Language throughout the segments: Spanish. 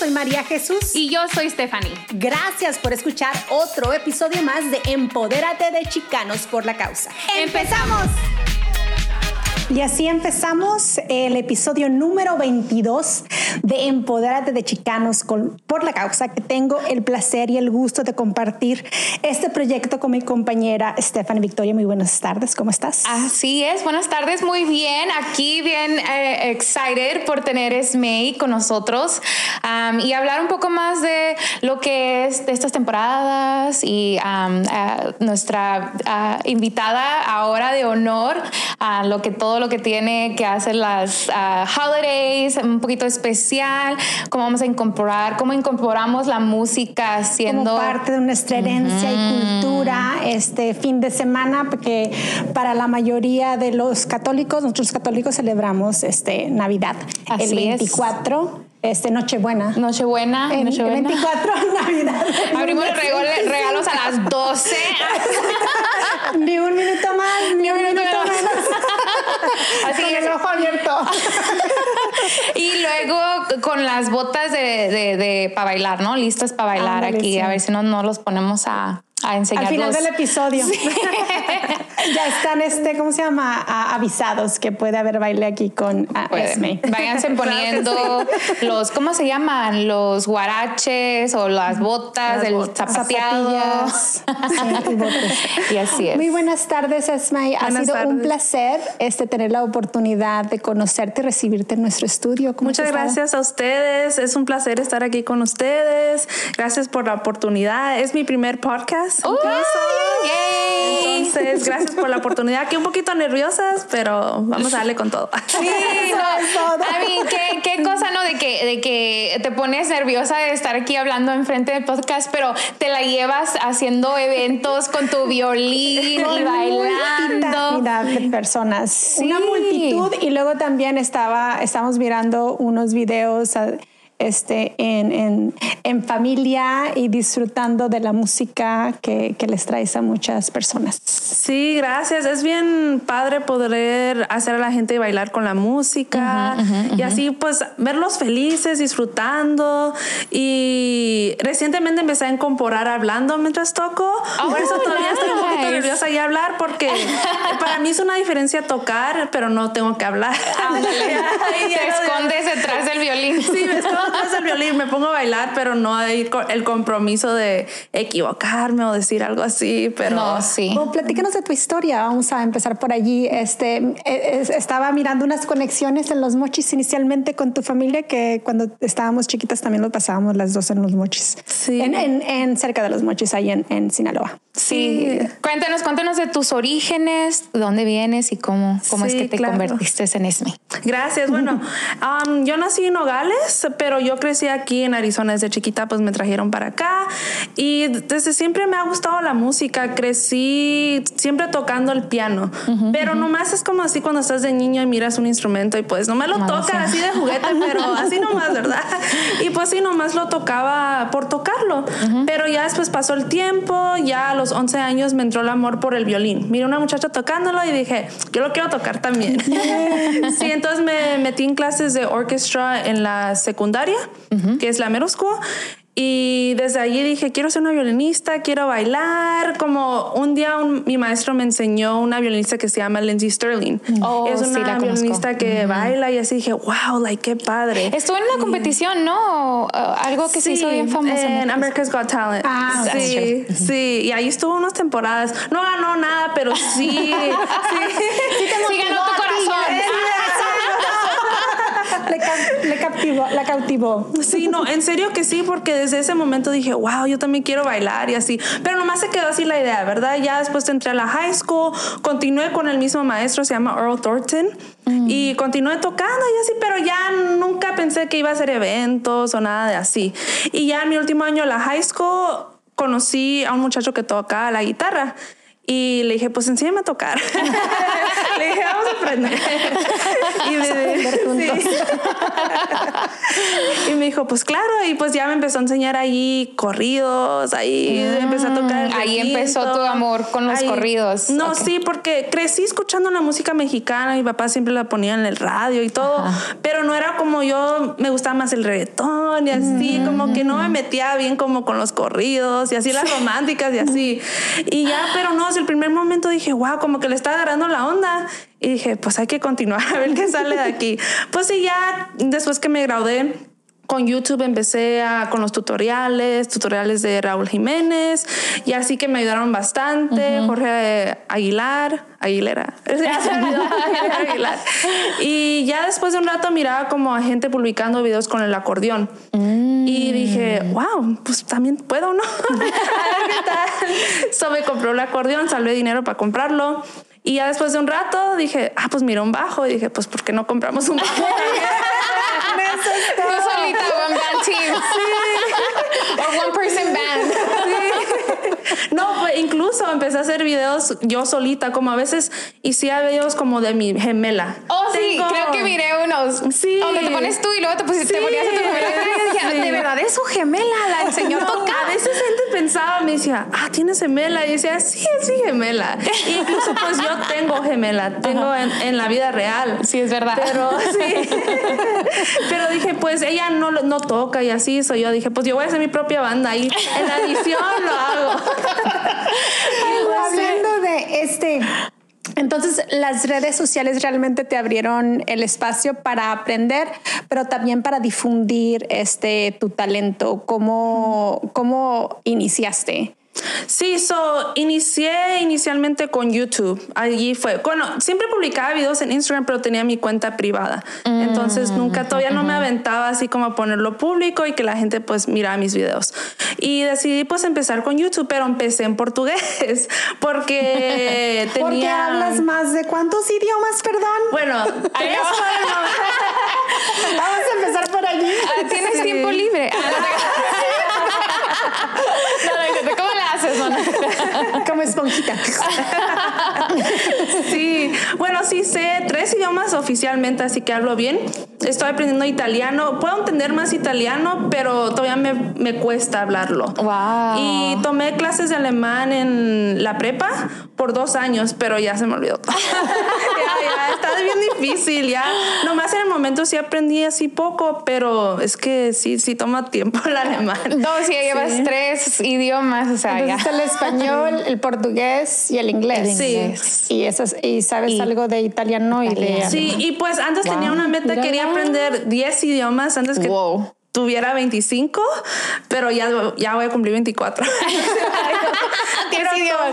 soy María Jesús. Y yo soy Stephanie. Gracias por escuchar otro episodio más de Empodérate de Chicanos por la Causa. ¡Empezamos! Y así empezamos el episodio número 22 de Empodérate de Chicanos por la causa, que tengo el placer y el gusto de compartir este proyecto con mi compañera Stephanie Victoria. Muy buenas tardes, ¿cómo estás? Así es, buenas tardes, muy bien. Aquí bien eh, excited por tener Esmei con nosotros y hablar un poco más de lo que es de estas temporadas y nuestra invitada ahora de honor a lo que todo lo que tiene que hacer las ah, holidays, un poquito especial, cómo vamos a incorporar, cómo incorporamos la música siendo parte de nuestra herencia y cultura este fin de semana, porque para la mayoría de los católicos, nosotros católicos celebramos este Navidad el 24. Este, Nochebuena. Nochebuena. En, Nochebuena. 24, Navidad. Abrimos los regalos a las 12. ni un minuto más, ni, un, minuto, menos. Así con el ojo abierto. y luego con las botas de, de, de para bailar, ¿no? Listas para bailar aquí. A ver si no, no los ponemos a, a Al final del episodio. ya están, este, ¿cómo se llama? avisados que puede haber baile aquí con Esme. Váyanse poniendo los, ¿cómo se llaman? Los guaraches o las botas, del zapateado. y así es. Muy buenas tardes, Esme. Ha sido un placer este, tener la oportunidad de conocerte y recibirte en nuestro estudio. Muchas gracias a ustedes. Es un placer estar aquí con ustedes. Gracias por la oportunidad. Es mi primer podcast entonces, gracias por la oportunidad. Aquí un poquito nerviosas, pero vamos a darle con todo. Sí, A mí, ¿qué, qué, cosa, ¿no? De que, de que te pones nerviosa de estar aquí hablando enfrente del podcast, pero te la llevas haciendo eventos con tu violín y bailando. de personas. Una multitud. Y luego también estaba, estamos mirando unos videos este, en, en, en, familia y disfrutando de la música que, que, les traes a muchas personas. Sí, gracias. Es bien padre poder hacer a la gente bailar con la música y así pues verlos felices, disfrutando. Y recientemente empecé a incorporar hablando mientras toco. Por eso todavía estoy un poquito nerviosa y hablar porque para mí es una diferencia tocar, pero no tengo que hablar. Te escondes detrás del violín. Sí, me escondo es el violín, me pongo a bailar, pero no hay el compromiso de equivocarme o decir algo así, pero... No, sí. platícanos de tu historia, vamos a empezar por allí. Este, e, estaba mirando unas conexiones en los mochis inicialmente con tu familia, que cuando estábamos chiquitas también lo pasábamos las dos en los mochis. Sí. En, en, cerca de los mochis, ahí en, en Sinaloa. Sí. Cuéntanos, cuéntanos de tus orígenes, dónde vienes y cómo, cómo es que te convertiste en ESME. Gracias. Bueno, um, yo nací en Nogales, pero yo crecí aquí en Arizona desde chiquita, pues me trajeron para acá y desde siempre me ha gustado la música. Crecí siempre tocando el piano, pero nomás es como así cuando estás de niño y miras un instrumento y pues nomás lo tocas así de juguete, pero así nomás, ¿verdad? Y pues sí, nomás lo tocaba por tocarlo. Pero ya después pasó el tiempo, ya los 11 años me entró el amor por el violín. Miré una muchacha tocándolo y dije, yo lo quiero tocar también. sí, entonces me metí en clases de orquestra en la secundaria que es la Merosco. Y desde allí dije, quiero ser una violinista, quiero bailar. Como un día mi maestro me enseñó una violinista que se llama Lindsay Sterling. Oh, es una violinista que baila y así dije, wow, like, qué padre. Estuvo en una competición, ¿no? Uh, algo que se hizo bien famoso. En America's Got Talent. Ah, sí, sí. Y ahí estuvo unas temporadas. No ganó nada, pero sí. sí, sí, sí ganó tu corazón le, captivó, cautivó. Sí, no, en serio que sí, porque desde ese momento dije, wow, yo también quiero bailar y así. Pero nomás se quedó así la idea, ¿verdad? Ya después entré a la high school, continué con el mismo maestro, se llama Earl Thornton, mm. y continué tocando y así, pero ya nunca pensé que iba a hacer eventos o nada de así. Y ya en mi último año la high school conocí a un muchacho que toca la guitarra. Y le dije, pues enséñame a tocar. le dije, vamos a aprender. y, me, y me dijo, pues claro. Y pues ya me empezó a enseñar ahí corridos, ahí mm. empecé a tocar. ahí empezó tu amor con los corridos. No, sí, porque crecí escuchando la música mexicana. Mi papá siempre la ponía en el radio y todo. Pero no era como yo, me gustaba más el reggaetón reggaetón y así, como que no me metía bien como con los corridos y así las románticas y así. Y ya, pero no, desde el primer momento dije, wow, como que le está agarrando la onda. Y dije, pues hay que continuar a ver qué sale de aquí. Pues sí, ya después que me gradué, con YouTube empecé a, con los tutoriales, tutoriales de Raúl Jiménez, y así que me ayudaron bastante, Jorge Aguilar, Aguilera, Aguilar. Y ya después de un rato miraba como a gente publicando videos con el acordeón. Y dije, wow, pues también puedo, ¿no? a ver qué tal. So me compró el acordeón, salvé dinero para comprarlo. Y ya después de un rato dije, ah, pues mira un bajo. Y dije, pues, ¿por qué no compramos un bajo? Tú solita, one band team. O one person band. No, pues incluso empecé a hacer videos yo solita, como a veces hacía videos como de mi gemela. Oh, sí, Tengo- creo que miré unos. Sí. Donde te pones tú y luego te, pusiste, Sí. ponías a tu gemela. Sí. De verdad es su gemela, la enseñó a No, tocar. a veces gente pensaba, me decía, ah, tienes gemela. Y decía, sí, es mi gemela. Y incluso pues yo tengo gemela, tengo en, en la vida real. Sí, es verdad. Pero sí. Pero dije, pues ella no, no toca y así soy yo. Dije, pues yo voy a hacer mi propia banda y en la edición lo hago. Hablando de este, entonces las redes sociales realmente te abrieron el espacio para aprender, pero también para difundir este tu talento. ¿Cómo, cómo iniciaste? Sí, so, inicié inicialmente con YouTube. Allí fue. Bueno, siempre publicaba videos en Instagram, pero tenía mi cuenta privada. Entonces nunca, todavía no me aventaba así como a ponerlo público y que la gente pues mirara mis videos. Y decidí pues empezar con YouTube, pero empecé en portugués porque tenía... Porque hablas más de cuántos idiomas, perdón. Bueno, no. Vamos a empezar por allí. Ah, ¿Tienes Sí. tiempo libre? Ah, no, no, no, ¿Cómo la haces, Mona? Como esponjita. Sí, bueno, sí sé tres idiomas oficialmente, así que hablo bien. Estoy aprendiendo italiano. Puedo entender más italiano, pero todavía me, me cuesta hablarlo. Wow. Y tomé clases de alemán en la prepa por dos años, pero ya se me olvidó todo. ya, ya, está bien difícil, ya. Nomás en el momento sí aprendí así poco, pero es que sí, sí toma tiempo el alemán. No, si ya llevas tres idiomas, o sea, ya. Entonces el español, el portugués y el inglés. Sí. inglés. Y esas, y sabes Y- algo de italiano, y de. Sí, y pues antes Wow. tenía una meta, Mira. quería aprender 10 idiomas antes que Wow. tuviera 25, pero ya, ya voy a cumplir 24. Pero idiomas.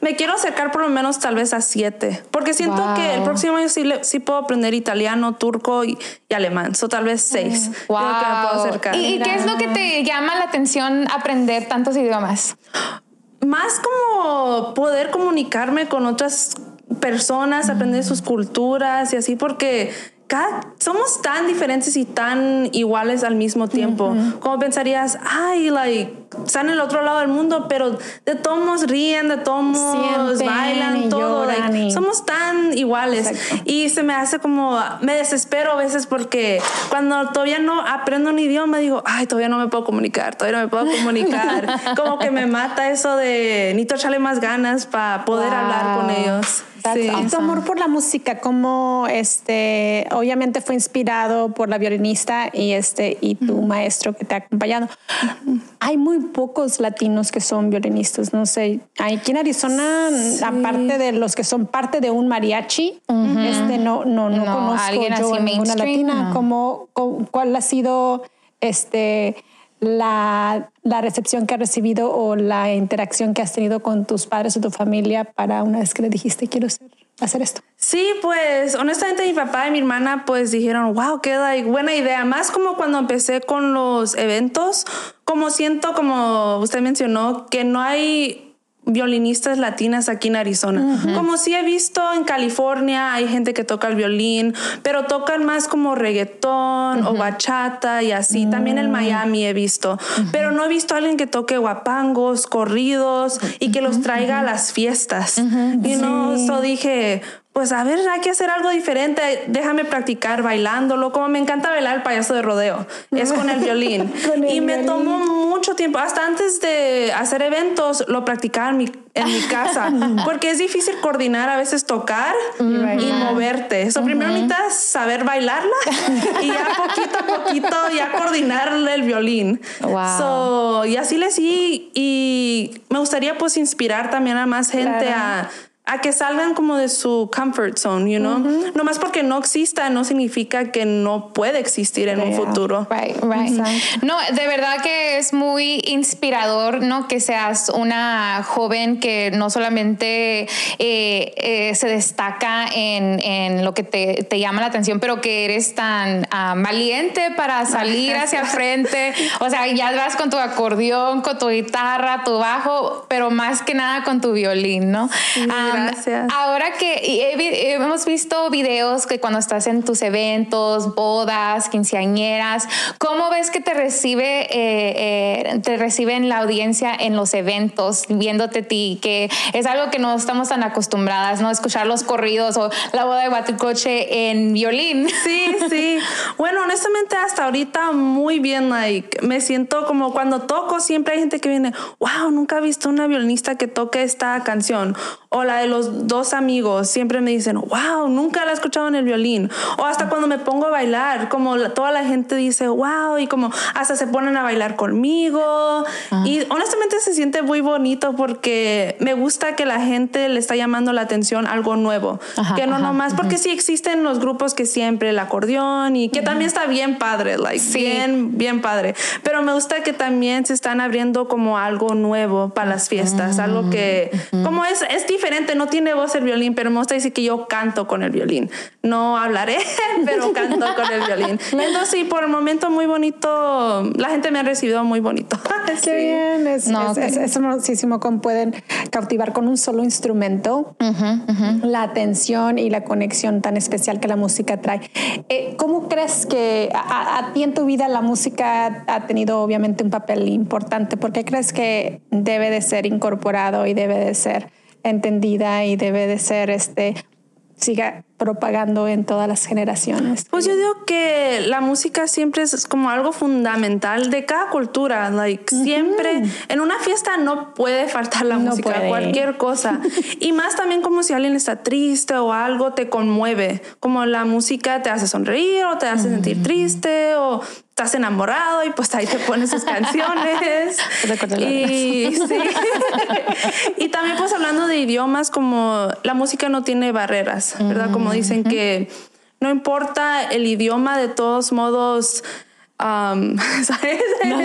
me quiero acercar por lo menos tal vez a 7, porque siento Wow. que el próximo año sí, le- sí puedo aprender italiano, turco y, y alemán, so tal vez 6. Wow. Creo que me puedo acercar. ¿Y, y qué es lo que te llama la atención aprender tantos idiomas? más como poder comunicarme con otras personas, aprender sus culturas y así, porque cada, somos tan diferentes y tan iguales al mismo tiempo. Como pensarías, ay, like, están en el otro lado del mundo, pero de todos modos ríen, de todos modos Sienten bailan, todo. like, y- Somos tan iguales. Exacto. Y se me hace como, me desespero a veces porque cuando todavía no aprendo un idioma, digo, ay, todavía no me puedo comunicar, todavía no me puedo comunicar. como que me mata eso de, necesito echarle más ganas para poder Wow. hablar con ellos. Sí. awesome. Tu amor por la música, como este, obviamente fue inspirado por la violinista y este y tu maestro que te ha acompañado. Hay muy pocos latinos que son violinistas, no sé. Aquí en Arizona, aparte de los que son parte de un mariachi, este no no no, No, conozco yo ninguna latina. no. ¿Cómo- cómo- cuál ha sido este la, la recepción que has recibido o la interacción que has tenido con tus padres o tu familia para una vez que le dijiste quiero ser- hacer esto? Sí, pues honestamente mi papá y mi hermana pues dijeron, wow, qué like, buena idea. Más como cuando empecé con los eventos, como siento, como usted mencionó, que no hay violinistas latinas aquí en Arizona. Como sí he visto en California, hay gente que toca el violín, pero tocan más como reggaetón o bachata y así. También en Miami he visto, pero no he visto a alguien que toque guapangos, corridos y que los traiga a las fiestas. Y no, so dije, pues a ver, hay que hacer algo diferente, déjame practicar bailándolo, como me encanta bailar el payaso de rodeo, es con el violín. y me tomó mucho tiempo, hasta antes de hacer eventos lo practicaba en mi, en mi casa, porque es difícil coordinar, a veces tocar y moverte. Eso primero necesitas saber bailarla y ya poquito a poquito ya coordinarle el violín. Wow. y así le sí, y me gustaría pues inspirar también a más gente a a que salgan como de su comfort zone, you know? No más porque no exista no significa que no puede existir en un futuro. Right, right. No, de verdad que es muy inspirador, ¿no? Que seas una joven que no solamente eh, eh, se destaca en, en lo que te, te, llama la atención, pero que eres tan ah, valiente para salir hacia frente. O sea, ya vas con tu acordeón, con tu guitarra, tu bajo, pero más que nada con tu violín, ¿no? Gracias. Ahora que hemos visto videos que cuando estás en tus eventos, bodas, quinceañeras, ¿cómo ves que te recibe, eh, eh, te reciben la audiencia en los eventos, viéndote a ti? Que es algo que no estamos tan acostumbradas, ¿no? Escuchar los corridos o la boda de Baticoche en violín. Sí, sí. Bueno, honestamente hasta ahorita muy bien, like, me siento como cuando toco siempre hay gente que viene, wow, nunca he visto una violinista que toque esta canción o la de los dos amigos siempre me dicen, wow, nunca la he escuchado en el violín. O hasta cuando me pongo a bailar, como toda la gente dice, wow, y como hasta se ponen a bailar conmigo. Ah. Y honestamente se siente muy bonito porque me gusta que la gente le está llamando la atención algo nuevo. que no nomás, porque sí existen los grupos que siempre el acordeón y que también está bien padre, like, bien, bien padre. Pero me gusta que también se están abriendo como algo nuevo para las fiestas, algo que, como es, es diferente, no tiene voz el violín, pero me gusta decir que yo canto con el violín. No hablaré, pero canto con el violín. Entonces, sí, por el momento muy bonito, la gente me ha recibido muy bonito. Qué bien, es, no, es, es, hermosísimo cómo pueden cautivar con un solo instrumento la atención y la conexión tan especial que la música trae. Eh, ¿Cómo crees que a, a ti en tu vida la música ha tenido obviamente un papel importante? ¿Por qué crees que debe de ser incorporado y debe de ser entendida y debe de ser este siga propagando en todas las generaciones. Pues yo digo que la música siempre es como algo fundamental de cada cultura, like siempre en una fiesta no puede faltar la música, cualquier cosa. y más también como si alguien está triste o algo te conmueve, como la música te hace sonreír o te hace sentir triste o estás enamorado y pues ahí te pones sus canciones. y, sí. y también pues hablando de idiomas, como la música no tiene barreras, ¿verdad? Como dicen que no importa el idioma, de todos modos... Um, ¿Sabes? de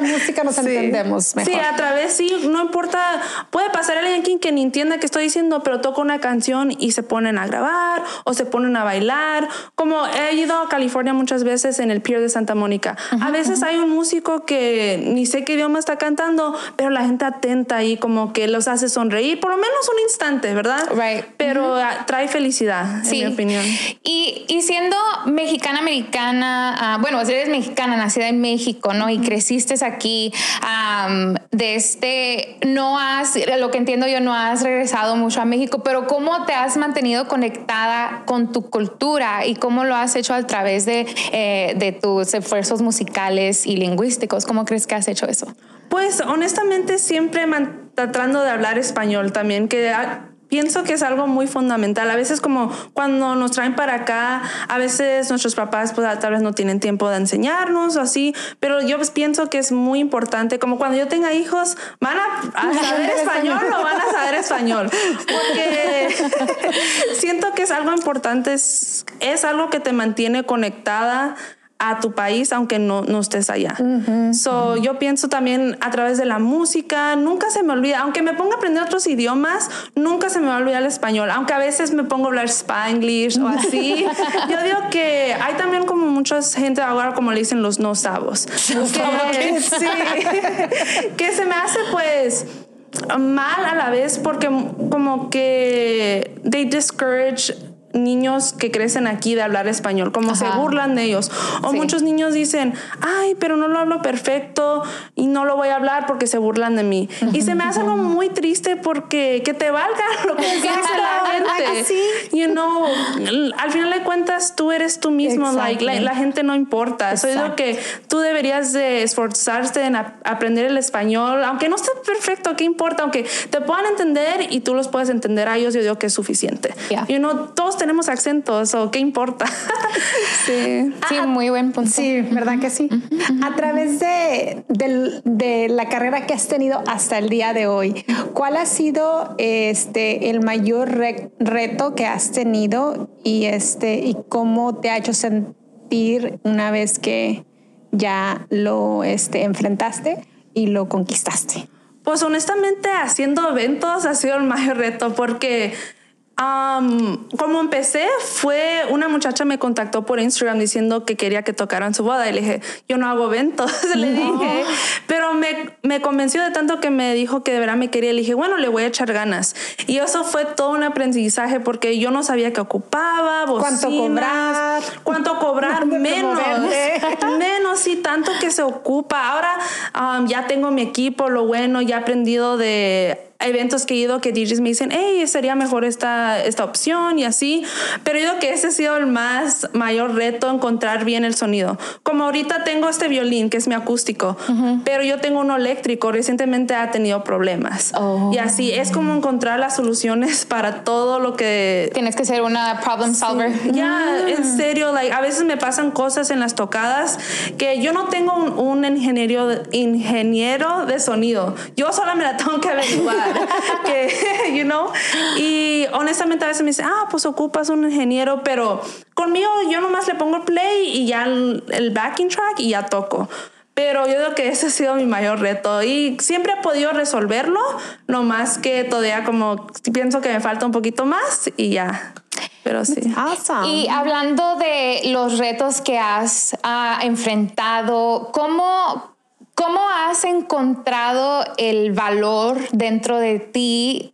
la música nos entendemos mejor. Sí, a través, sí, no importa, puede pasar alguien que ni entienda que estoy diciendo, pero toca una canción y se ponen a grabar o se ponen a bailar. Como he ido a California muchas veces en el Pier de Santa Mónica. a veces hay un músico que ni sé qué idioma está cantando, pero la gente atenta ahí como que los hace sonreír, por lo menos un instante, ¿verdad? Right. Pero trae felicidad, en mi opinión. Y, y siendo mexicana, americana, uh, bueno, eres mexicana, nacida en México, ¿no? Y creciste aquí, de este, no has, lo que entiendo yo, no has regresado mucho a México, pero ¿cómo te has mantenido conectada con tu cultura y cómo lo has hecho a través de, eh, de tus esfuerzos musicales y lingüísticos? ¿Cómo crees que has hecho eso? Pues honestamente siempre tratando de hablar español también, que pienso que es algo muy fundamental. A veces como cuando nos traen para acá, a veces nuestros papás pues tal vez no tienen tiempo de enseñarnos o así, pero yo pues, pienso que es muy importante, como cuando yo tenga hijos, van a, saber español o van a saber español, porque siento que es algo importante, es, es algo que te mantiene conectada a tu país aunque no, no estés allá. so, Yo pienso también a través de la música, nunca se me olvida, aunque me ponga a aprender otros idiomas, nunca se me va a olvidar el español, aunque a veces me pongo a hablar spanglish o así. yo digo que hay también como mucha gente ahora como le dicen los no sabos, que, sí, que se me hace pues mal a la vez porque como que they discourage niños que crecen aquí de hablar español, como se burlan de ellos. O muchos niños dicen, ay, pero no lo hablo perfecto y no lo voy a hablar porque se burlan de mí. Y se me hace algo muy triste porque que te valga lo que dice la gente. Sí. You know, al final de cuentas tú eres tú mismo, like, la, la gente no importa. Soy lo que tú deberías de esforzarte en a- aprender el español, aunque no esté perfecto, ¿qué importa? Aunque te puedan entender y tú los puedes entender a ellos, yo digo que es suficiente. Yeah. You know, todos tenemos acentos, o qué importa. sí. Sí, muy buen punto. Sí, ¿verdad que sí? A través de, de la carrera que has tenido hasta el día de hoy, ¿cuál ha sido este, el mayor re- reto que has tenido y, este, y cómo te ha hecho sentir una vez que ya lo este, enfrentaste y lo conquistaste? Pues honestamente haciendo eventos ha sido el mayor reto porque am, como empecé fue una muchacha me contactó por Instagram diciendo que quería que tocaran su boda y le dije yo no hago eventos le dije pero me, me convenció de tanto que me dijo que de verdad me quería le dije bueno le voy a echar ganas y eso fue todo un aprendizaje porque yo no sabía qué ocupaba ¿Cuánto bocinas, cobrar? cuánto cobrar ¿Dónde menos moverte? menos y tanto que se ocupa. Ahora um, ya tengo mi equipo, lo bueno, ya he aprendido de eventos que he ido que DJs me dicen, hey, sería mejor esta, esta opción y así. Pero yo creo que ese ha sido el más mayor reto, encontrar bien el sonido. Como ahorita tengo este violín que es mi acústico, pero yo tengo uno eléctrico, recientemente ha tenido problemas. Oh. Y así es como encontrar las soluciones para todo lo que Tienes que ser una problem solver. ya, en serio, like, a veces me pasan cosas en las tocadas que yo no tengo un, un ingeniero, ingeniero de sonido. Yo sola me la tengo que averiguar. que, you know? Y honestamente a veces me dicen, ah, pues ocupas un ingeniero, pero conmigo yo nomás le pongo play y ya el, el backing track y ya toco. Pero yo creo que ese ha sido mi mayor reto y siempre he podido resolverlo, no más que todavía como pienso que me falta un poquito más y ya. Pero sí. Awesome. Y hablando de los retos que has ah, enfrentado, ¿cómo, ¿cómo has encontrado el valor dentro de ti?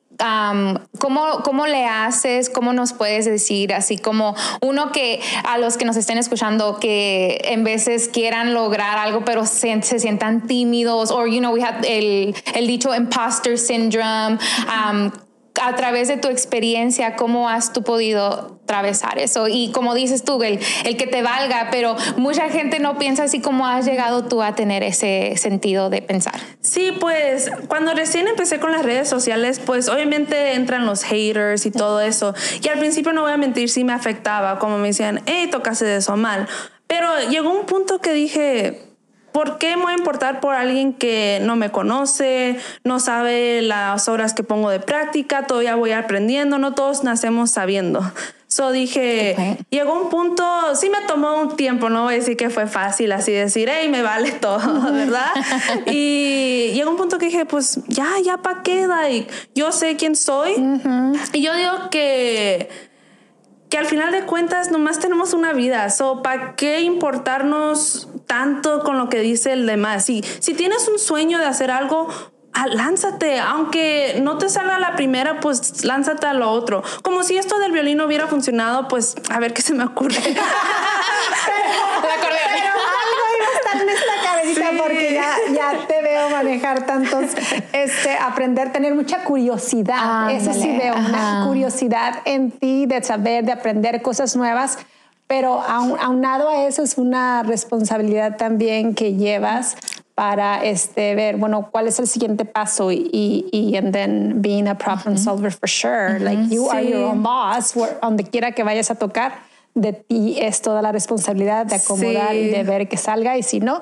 ¿cómo, ¿Cómo le haces? ¿Cómo nos puedes decir? Así como uno que a los que nos estén escuchando que en veces quieran lograr algo pero se, se sientan tímidos o, you know, we have el, el dicho imposter syndrome. A través de tu experiencia, ¿cómo has tú podido atravesar eso? Y como dices tú, el, el que te valga, pero mucha gente no piensa así como has llegado tú a tener ese sentido de pensar. Sí, pues cuando recién empecé con las redes sociales, pues obviamente entran los haters y todo eso. Y al principio no voy a mentir, sí me afectaba, como me decían, hey, tocaste eso mal. Pero llegó un punto que dije, ¿por qué me voy a importar por alguien que no me conoce, no sabe las horas que pongo de práctica, todavía voy aprendiendo, no todos nacemos sabiendo? So dije, Ok. llegó un punto, sí me tomó un tiempo, no voy a decir que fue fácil así decir, hey, me vale todo, ¿verdad? y llegó un punto que dije, pues ya, ya pa' qué, like, yo sé quién soy. Y yo digo que que al final de cuentas nomás tenemos una vida, so ¿para qué importarnos tanto con lo que dice el demás? Si, si tienes un sueño de hacer algo, ah, lánzate, aunque no te salga la primera, pues lánzate a lo otro. Como si esto del violín hubiera funcionado, pues a ver qué se me ocurre. Pero algo iba a estar en Sí. porque ya, ya te veo manejar tantos, este, aprender, tener mucha curiosidad. Eso sí Ándale, veo, una ajá. curiosidad en ti de saber, de aprender cosas nuevas. Pero aun- aunado a eso es una responsabilidad también que llevas para este ver bueno cuál es el siguiente paso y y, and then being a problem solver for sure like you are Sí. your own boss donde quiera que vayas a tocar de ti es toda la responsabilidad de acomodar Sí. y de ver que salga y si no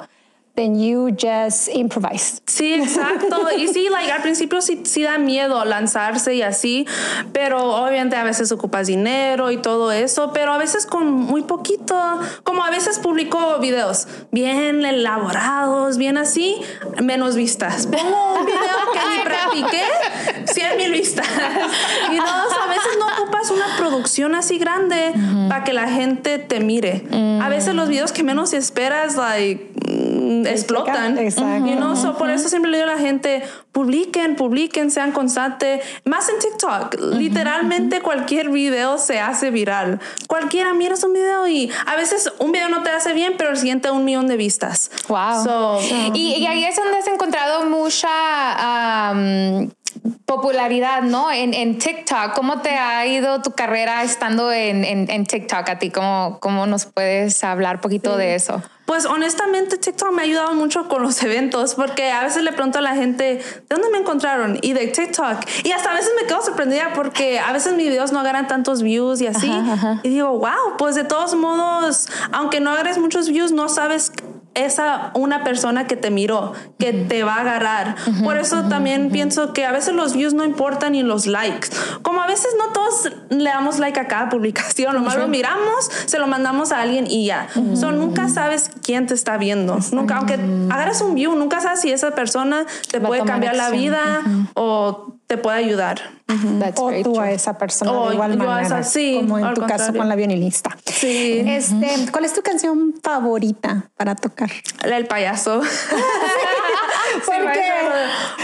then you just improvise Sí, exacto. Y sí, like, al principio sí, sí da miedo lanzarse y así, pero obviamente a veces ocupas dinero y todo eso, pero a veces con muy poquito, como a veces publico videos bien elaborados, bien así, menos vistas. Pongo un video que ni practiqué, 100 mil vistas. Y no, a veces no ocupas una producción así grande para que la gente te mire. A veces los videos que menos esperas, like, explotan. Exacto. You know, so por eso siempre le digo a la gente, publiquen, publiquen, sean constantes. Más en TikTok. Literalmente cualquier video se hace viral. Cualquiera mira un video y a veces un video no te hace bien, pero el siguiente un millón de vistas. Wow. So, y, y ahí es donde has encontrado mucha popularidad, ¿no? En, en TikTok. ¿Cómo te ha ido tu carrera estando en, en, en TikTok a ti? ¿Cómo, ¿Cómo nos puedes hablar un poquito de eso? Pues honestamente TikTok me ha ayudado mucho con los eventos porque a veces le pregunto a la gente, ¿de dónde me encontraron? Y de TikTok. Y hasta a veces me quedo sorprendida porque a veces mis videos no agarran tantos views y así. Ajá, ajá. Y digo, wow, pues de todos modos, aunque no agarres muchos views, no sabes esa una persona que te miró, que te va a agarrar. Por eso también pienso que a veces los views no importan ni los likes. Como a veces no todos le damos like a cada publicación, nomás lo miramos, se lo mandamos a alguien y ya. So, nunca sabes quién te está viendo. Nunca, aunque agarres un view, nunca sabes si esa persona te Va puede cambiar la vida o te puede ayudar. That's O tú true. a esa persona O de igual yo a manera, esa, sí, como en tu caso contrario. con la violinista. Sí. Este, ¿Cuál es tu canción favorita para tocar? El payaso. ¿Por Sí, qué?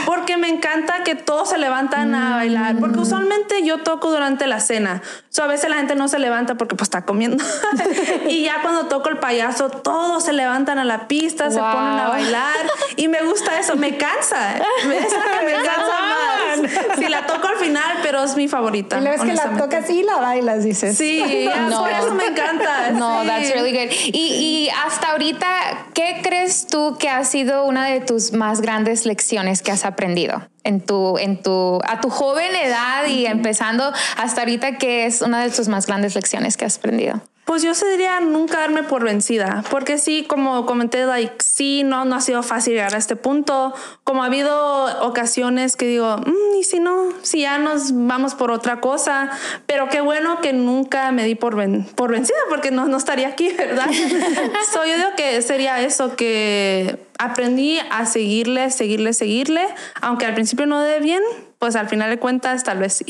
Porque me encanta que todos se levantan a bailar. Porque usualmente yo toco durante la cena. So, a veces la gente no se levanta porque pues está comiendo. y ya cuando toco el payaso, todos se levantan a la pista, se Wow. ponen a bailar. Y me gusta eso. Me cansa. Es la que me cansa más. Si la toco al final, pero es mi favorita. Y la vez que la tocas y la bailas, dices. Sí, No. por eso me encanta. No, sí. that's really good. Y, y hasta ahorita, ¿qué crees tú que ha sido una de tus más grandes lecciones que has aprendido en tu, en tu, a tu joven edad y empezando hasta ahorita? ¿Qué es una de tus más grandes lecciones que has aprendido? Pues yo diría nunca darme por vencida, porque sí, como comenté, like, sí, no, no ha sido fácil llegar a este punto. Como ha habido ocasiones que digo, "Mm, y si no, si ya nos vamos por otra cosa, pero qué bueno que nunca me di por, ven- por vencida, porque no, no estaría aquí, ¿verdad? so, yo digo que sería eso, que aprendí a seguirle, seguirle, seguirle, aunque al principio no de bien, pues al final de cuentas tal vez sí.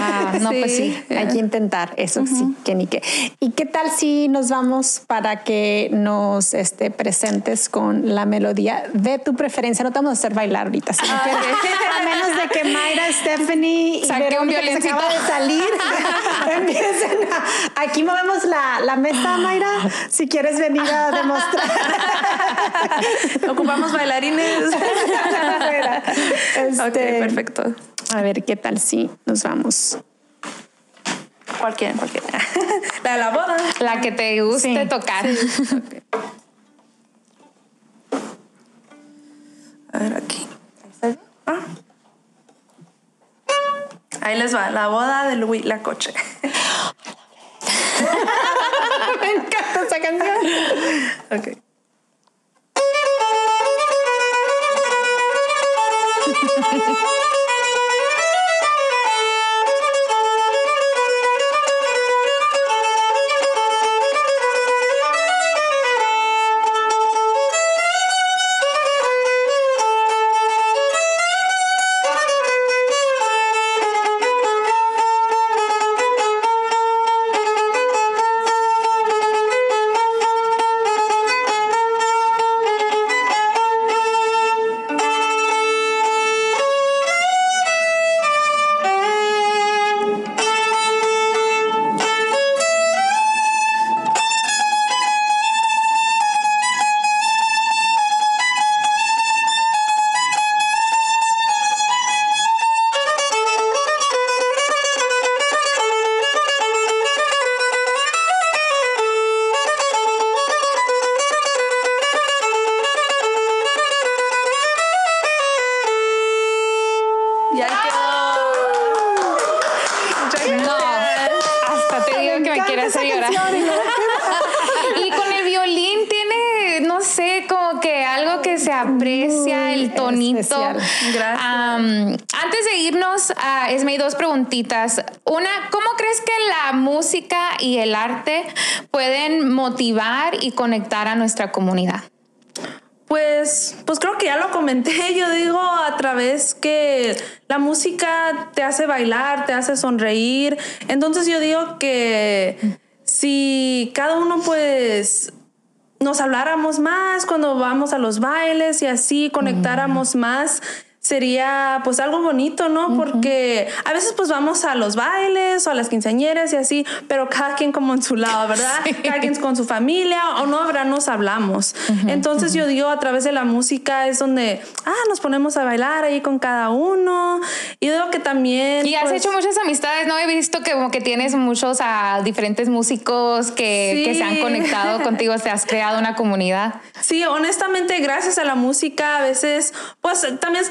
Ah, no, pues sí. Hay que intentar, eso sí, que ni qué. ¿Y qué tal si nos vamos para que nos este, presentes con la melodía de tu preferencia? No te vamos a hacer bailar ahorita, sino que- a menos de que Mayra, Stephanie y Saque un Verónica, que se acaba de salir, empiecen a- Aquí movemos la, la mesa, Mayra, si quieres venir a demostrar. Ocupamos bailarines. Este, ok, perfecto. A ver, ¿qué tal si nos vamos? Cualquiera, cualquiera. La de la boda. La que te guste Sí, tocar. A ver, aquí. Ah. Ahí les va, la boda de Luis Lacoche. Me encanta esa canción. Ok. Una, ¿cómo crees que la música y el arte pueden motivar y conectar a nuestra comunidad? Pues, pues creo que ya lo comenté. Yo digo a través que la música te hace bailar, te hace sonreír. Entonces yo digo que si cada uno pues nos habláramos más cuando vamos a los bailes y así conectáramos más sería pues algo bonito, ¿no? Porque a veces pues vamos a los bailes o a las quinceañeras y así, pero cada quien como en su lado, ¿verdad? Cada quien con su familia o no, ¿verdad? Nos hablamos. Entonces yo digo, a través de la música es donde, ah, nos ponemos a bailar ahí con cada uno. Y digo que también... Y has pues, hecho muchas amistades, ¿no? He visto que como que tienes muchos a diferentes músicos que, que se han conectado contigo, te has creado una comunidad. Sí, honestamente, gracias a la música, a veces, pues también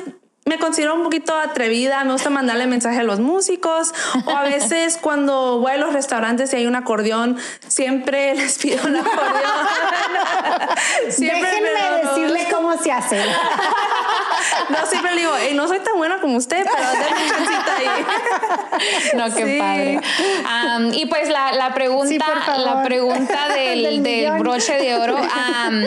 me considero un poquito atrevida, me gusta mandarle mensaje a los músicos, o a veces cuando voy a los restaurantes y hay un acordeón, siempre les pido un acordeón. siempre Déjenme me- decirle cómo se hace. No, siempre le digo, "Ey, no soy tan buena como usted, pero denme chancita ahí. No, qué Sí. padre. Y pues la, la pregunta, Sí, la pregunta del, Del broche de oro, am,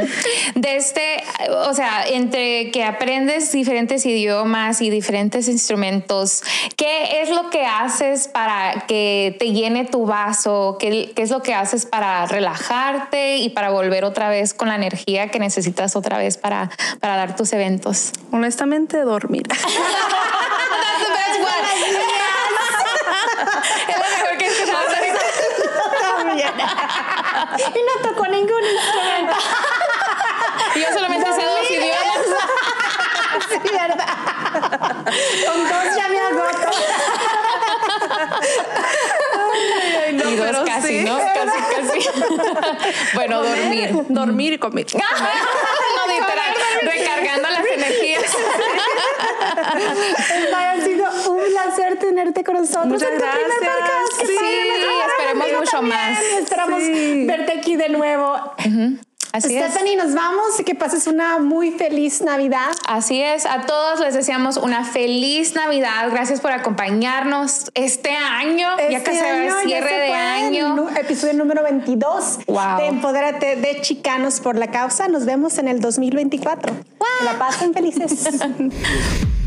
de este, o sea, entre que aprendes diferentes idiomas y diferentes instrumentos, ¿qué es lo que haces para que te llene tu vaso? ¿Qué, qué es lo que haces para relajarte y para volver otra vez con la energía que necesitas otra vez para, para dar tus eventos? Honestamente, dormir. That's the best one. Es lo mejor que hasta ahorita. También. y no tocó ningún instrumento. Y Yo solamente sé dos idiomas. Sí, ¿verdad? Con dos ya me agoto. no, y dos pero casi, sí. ¿no? Casi, casi. bueno, dormir. Dormir y comer. no, literal, recargando energías. Ha sido un placer tenerte con nosotros Muchas en tu primer gracias. podcast. Qué Sí, trajo esperemos mucho también. más. Esperamos Sí. verte aquí de nuevo. Así es. Stephanie, nos vamos. Que pases una muy feliz Navidad. Así es, a todos les deseamos una feliz Navidad. Gracias por acompañarnos este año. ya Este casi va año el ya cierre se de año. el episodio número 22 Wow. de Empodérate de Chicanos por la Causa. Nos vemos en el 2024. Que la pasen felices.